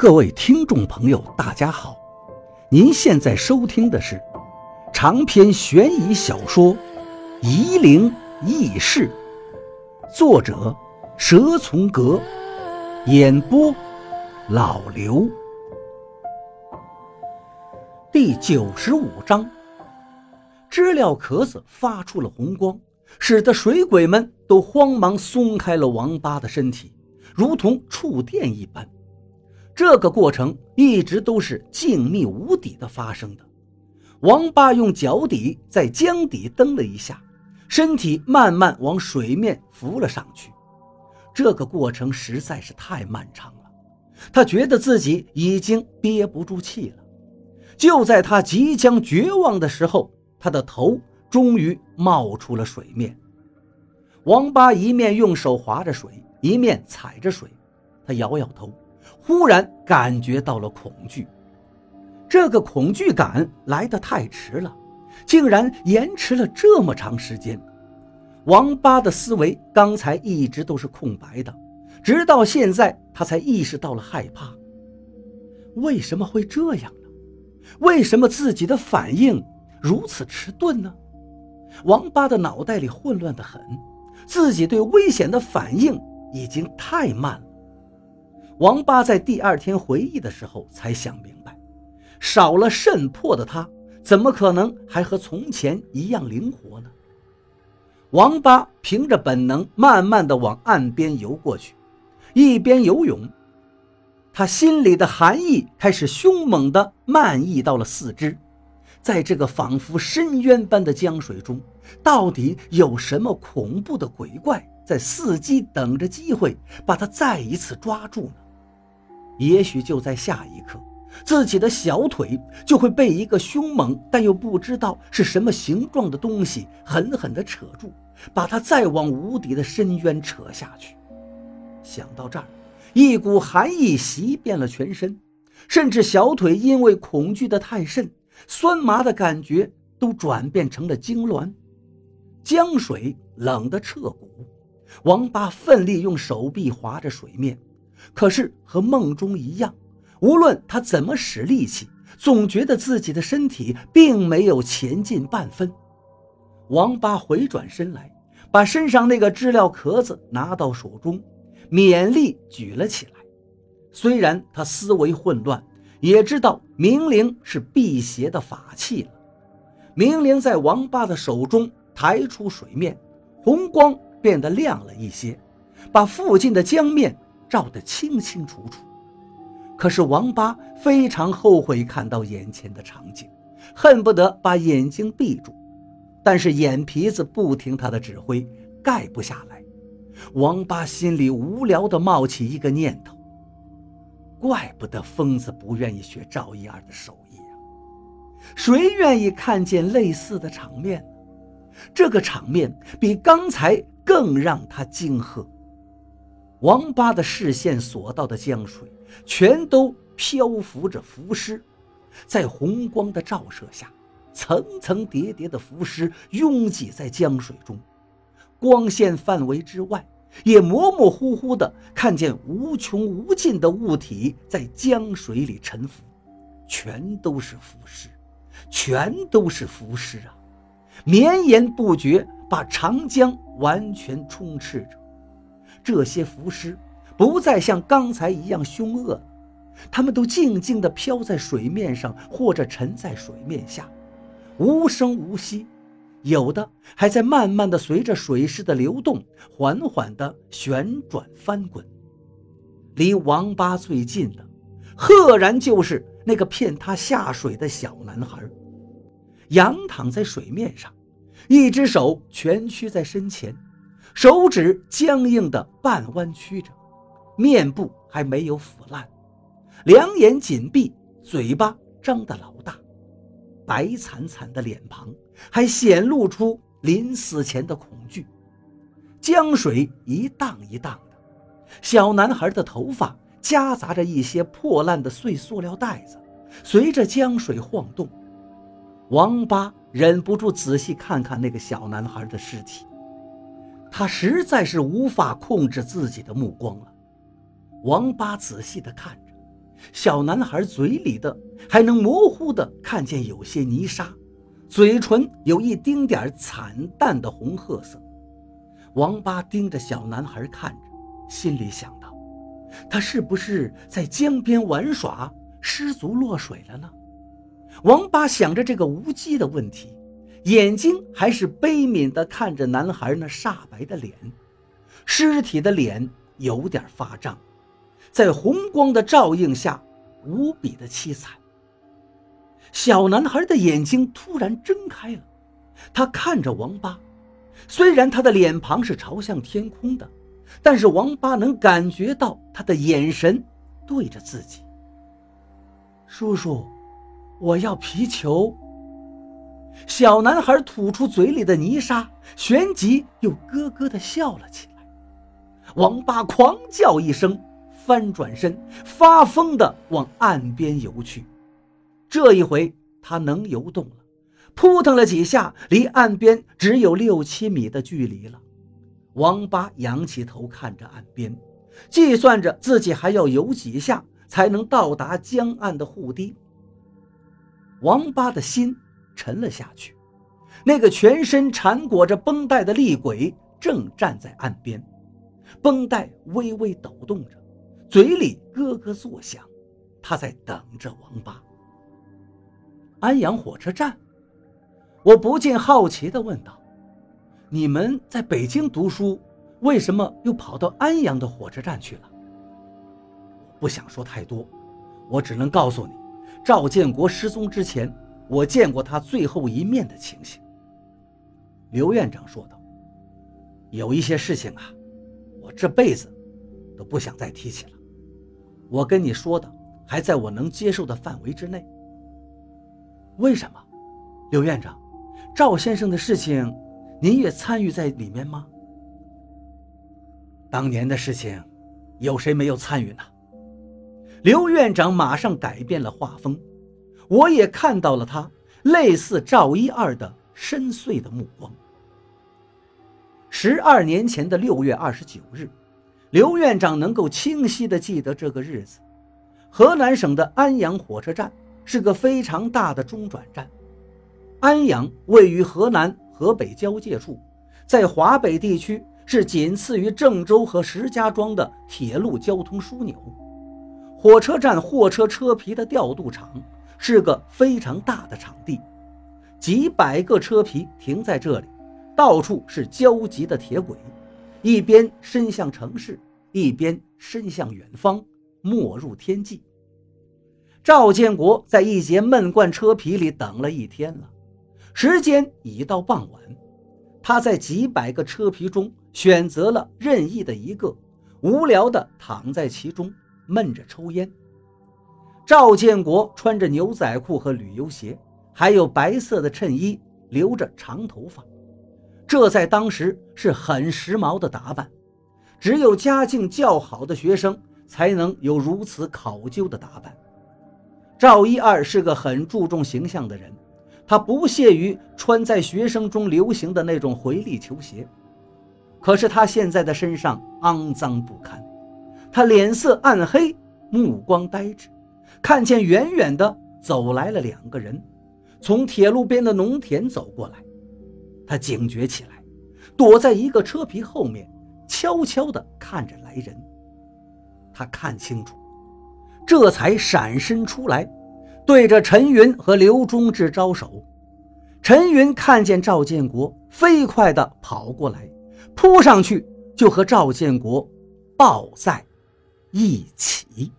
各位听众朋友，大家好！您现在收听的是长篇悬疑小说《夷陵轶事》，作者蛇从阁，演播老刘。第九十五章，知了壳子发出了红光，使得水鬼们都慌忙松开了王八的身体，如同触电一般。这个过程一直都是静谧无底的发生的。王八用脚底在江底蹬了一下，身体慢慢往水面浮了上去。这个过程实在是太漫长了，他觉得自己已经憋不住气了。就在他即将绝望的时候，他的头终于冒出了水面。王八一面用手划着水，一面踩着水，他摇摇头。忽然感觉到了恐惧，这个恐惧感来得太迟了，竟然延迟了这么长时间。王八的思维刚才一直都是空白的，直到现在他才意识到了害怕。为什么会这样呢？为什么自己的反应如此迟钝呢？王八的脑袋里混乱得很，自己对危险的反应已经太慢了。王八在第二天回忆的时候才想明白，少了肾魄的他，怎么可能还和从前一样灵活呢？王八凭着本能，慢慢地往岸边游过去，一边游泳，他心里的寒意开始凶猛地漫溢到了四肢。在这个仿佛深渊般的江水中，到底有什么恐怖的鬼怪在伺机等着机会把他再一次抓住呢？也许就在下一刻，自己的小腿就会被一个凶猛但又不知道是什么形状的东西狠狠地扯住，把他再往无底的深渊扯下去。想到这儿，一股寒意袭遍了全身，甚至小腿因为恐惧的太甚，酸麻的感觉都转变成了痉挛。江水冷得彻骨，王八奋力用手臂划着水面。可是和梦中一样，无论他怎么使力气，总觉得自己的身体并没有前进半分。王八回转身来，把身上那个知了壳子拿到手中，勉力举了起来。虽然他思维混乱，也知道明灵是辟邪的法器了。明灵在王八的手中抬出水面，红光变得亮了一些，把附近的江面。照得清清楚楚，可是王八非常后悔看到眼前的场景，恨不得把眼睛闭住，但是眼皮子不听他的指挥，盖不下来。王八心里无聊地冒起一个念头：怪不得疯子不愿意学赵一儿的手艺啊！谁愿意看见类似的场面？这个场面比刚才更让他惊吓。王八的视线所到的江水，全都漂浮着浮尸，在红光的照射下，层层叠叠的浮尸拥挤在江水中，光线范围之外，也模模糊糊地看见无穷无尽的物体在江水里沉浮，全都是浮尸，全都是浮尸啊！绵延不绝，把长江完全充斥着。这些浮尸不再像刚才一样凶恶，他们都静静地飘在水面上，或者沉在水面下，无声无息。有的还在慢慢地随着水势的流动，缓缓地旋转翻滚。离王八最近的，赫然就是那个骗他下水的小男孩，仰躺在水面上，一只手蜷曲在身前。手指僵硬的半弯曲着，面部还没有腐烂，两眼紧闭，嘴巴张得老大，白惨惨的脸庞还显露出临死前的恐惧。江水一荡一荡的，小男孩的头发夹杂着一些破烂的碎塑料袋子，随着江水晃动。王八忍不住仔细看看那个小男孩的尸体。他实在是无法控制自己的目光了。王八仔细地看着，小男孩嘴里的还能模糊的看见有些泥沙，嘴唇有一丁点惨淡的红褐色。王八盯着小男孩看着，心里想到：他是不是在江边玩耍，失足落水了呢？王八想着这个无稽的问题，眼睛还是悲悯地看着男孩那煞白的脸，尸体的脸有点发胀，在红光的照映下，无比的凄惨。小男孩的眼睛突然睁开了，他看着王八。虽然他的脸庞是朝向天空的，但是王八能感觉到他的眼神对着自己。叔叔，我要皮球。小男孩吐出嘴里的泥沙，旋即又咯咯地笑了起来。王八狂叫一声，翻转身，发疯地往岸边游去。这一回，他能游动了。扑腾了几下，离岸边只有六七米的距离了。王八仰起头看着岸边，计算着自己还要游几下才能到达江岸的护堤。王八的心沉了下去。那个全身缠裹着绷带的厉鬼正站在岸边，绷带微微抖动着，嘴里咯咯作响。他在等着王八。安阳火车站。我不禁好奇地问道：“你们在北京读书，为什么又跑到安阳的火车站去了？”不想说太多，我只能告诉你，赵建国失踪之前，我见过他最后一面的情形。刘院长说道：“有一些事情啊，我这辈子都不想再提起了。我跟你说的，还在我能接受的范围之内。为什么，刘院长？”赵先生的事情，您也参与在里面吗？当年的事情，有谁没有参与呢？刘院长马上改变了画风，我也看到了他类似赵一二的深邃的目光。十二年前的六月二十九日，刘院长能够清晰地记得这个日子。河南省的安阳火车站是个非常大的中转站。安阳位于河南河北交界处，在华北地区是仅次于郑州和石家庄的铁路交通枢纽。火车站货车车皮的调度场是个非常大的场地，几百个车皮停在这里，到处是焦急的铁轨，一边伸向城市，一边伸向远方，没入天际。赵建国在一节闷罐车皮里等了一天了。时间已到傍晚，他在几百个车皮中选择了任意的一个，无聊地躺在其中闷着抽烟。赵建国穿着牛仔裤和旅游鞋，还有白色的衬衣，留着长头发，这在当时是很时髦的打扮，只有家境较好的学生才能有如此考究的打扮。赵一二是个很注重形象的人。他不屑于穿在学生中流行的那种回力球鞋，可是他现在的身上肮脏不堪，他脸色暗黑，目光呆滞，看见远远的走来了两个人，从铁路边的农田走过来，他警觉起来，躲在一个车皮后面，悄悄地看着来人。他看清楚，这才闪身出来。对着陈云和刘忠志招手，陈云看见赵建国，飞快地跑过来，扑上去就和赵建国抱在一起。